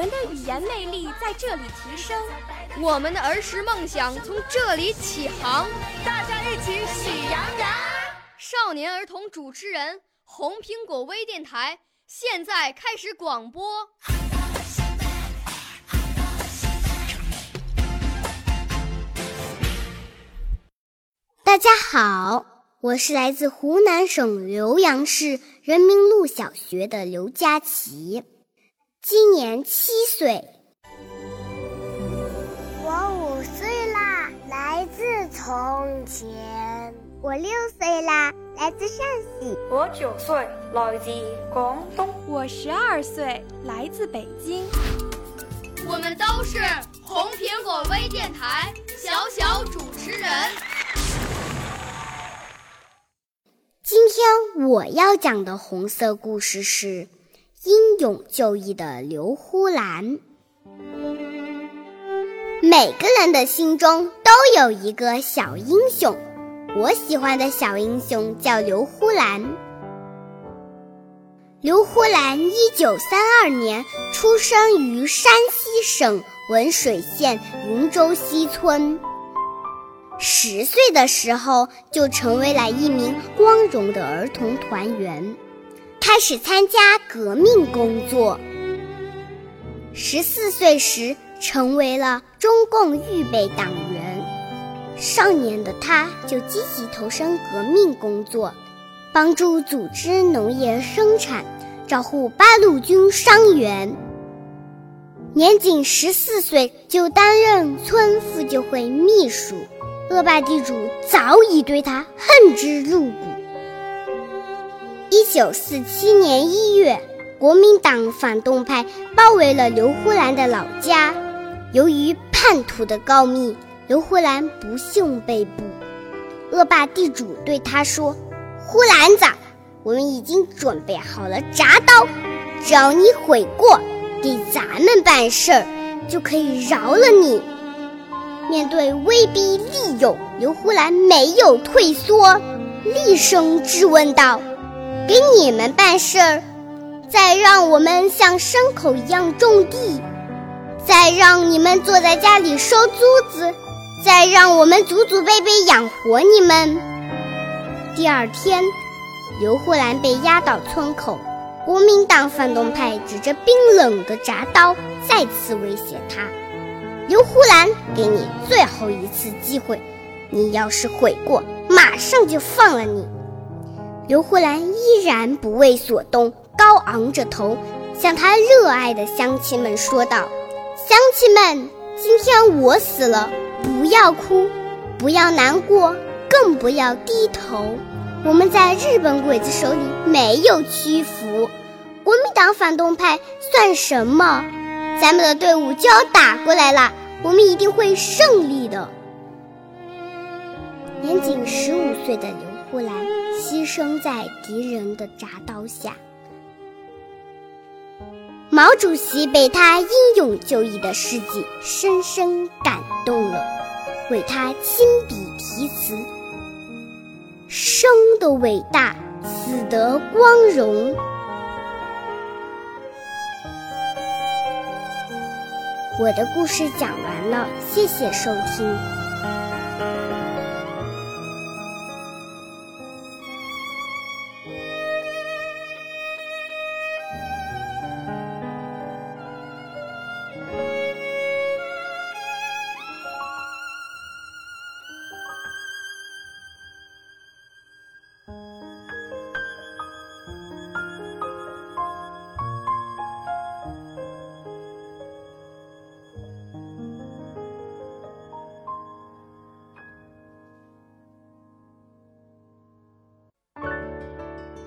我们的语言魅力在这里提升，我们的儿时梦想从这里起航。大家一起喜羊羊。少年儿童主持人，红苹果微电台现在开始广播。大家好，我是来自湖南省浏阳市人民路小学的刘佳琪。今年七岁，我五岁啦，来自从前；我六岁啦，来自陕西；我九岁，来自广东；我十二岁，来自北京。我们都是红苹果微电台小小主持人。今天我要讲的红色故事是。英勇就义的刘呼兰。每个人的心中都有一个小英雄，我喜欢的小英雄叫刘呼兰。刘呼兰一九三二年出生于山西省文水县云州西村，十岁的时候就成为了一名光荣的儿童团员。开始参加革命工作。十四岁时，成为了中共预备党员。少年的他就积极投身革命工作，帮助组织农业生产，照护八路军伤员。年仅十四岁就担任村妇救会秘书，恶霸地主早已对他恨之入骨。一九四七年一月，国民党反动派包围了刘胡兰的老家。由于叛徒的告密，刘胡兰不幸被捕。恶霸地主对他说：“胡兰子，我们已经准备好了铡刀，只要你悔过，给咱们办事儿，就可以饶了你。”面对威逼利诱，刘胡兰没有退缩，厉声质问道。给你们办事儿，再让我们像牲口一样种地，再让你们坐在家里收租子，再让我们祖祖辈辈养活你们。第二天，刘胡兰被押到村口，国民党反动派指着冰冷的铡刀再次威胁他：“刘胡兰，给你最后一次机会，你要是悔过，马上就放了你。”刘胡兰依然不为所动，高昂着头，向他热爱的乡亲们说道：“乡亲们，今天我死了，不要哭，不要难过，更不要低头。我们在日本鬼子手里没有屈服，国民党反动派算什么？咱们的队伍就要打过来了，我们一定会胜利的。”年仅十五岁的刘呼兰。牺牲在敌人的铡刀下，毛主席被他英勇就义的事迹深深感动了，为他亲笔题词：“生的伟大，死的光荣。”我的故事讲完了，谢谢收听。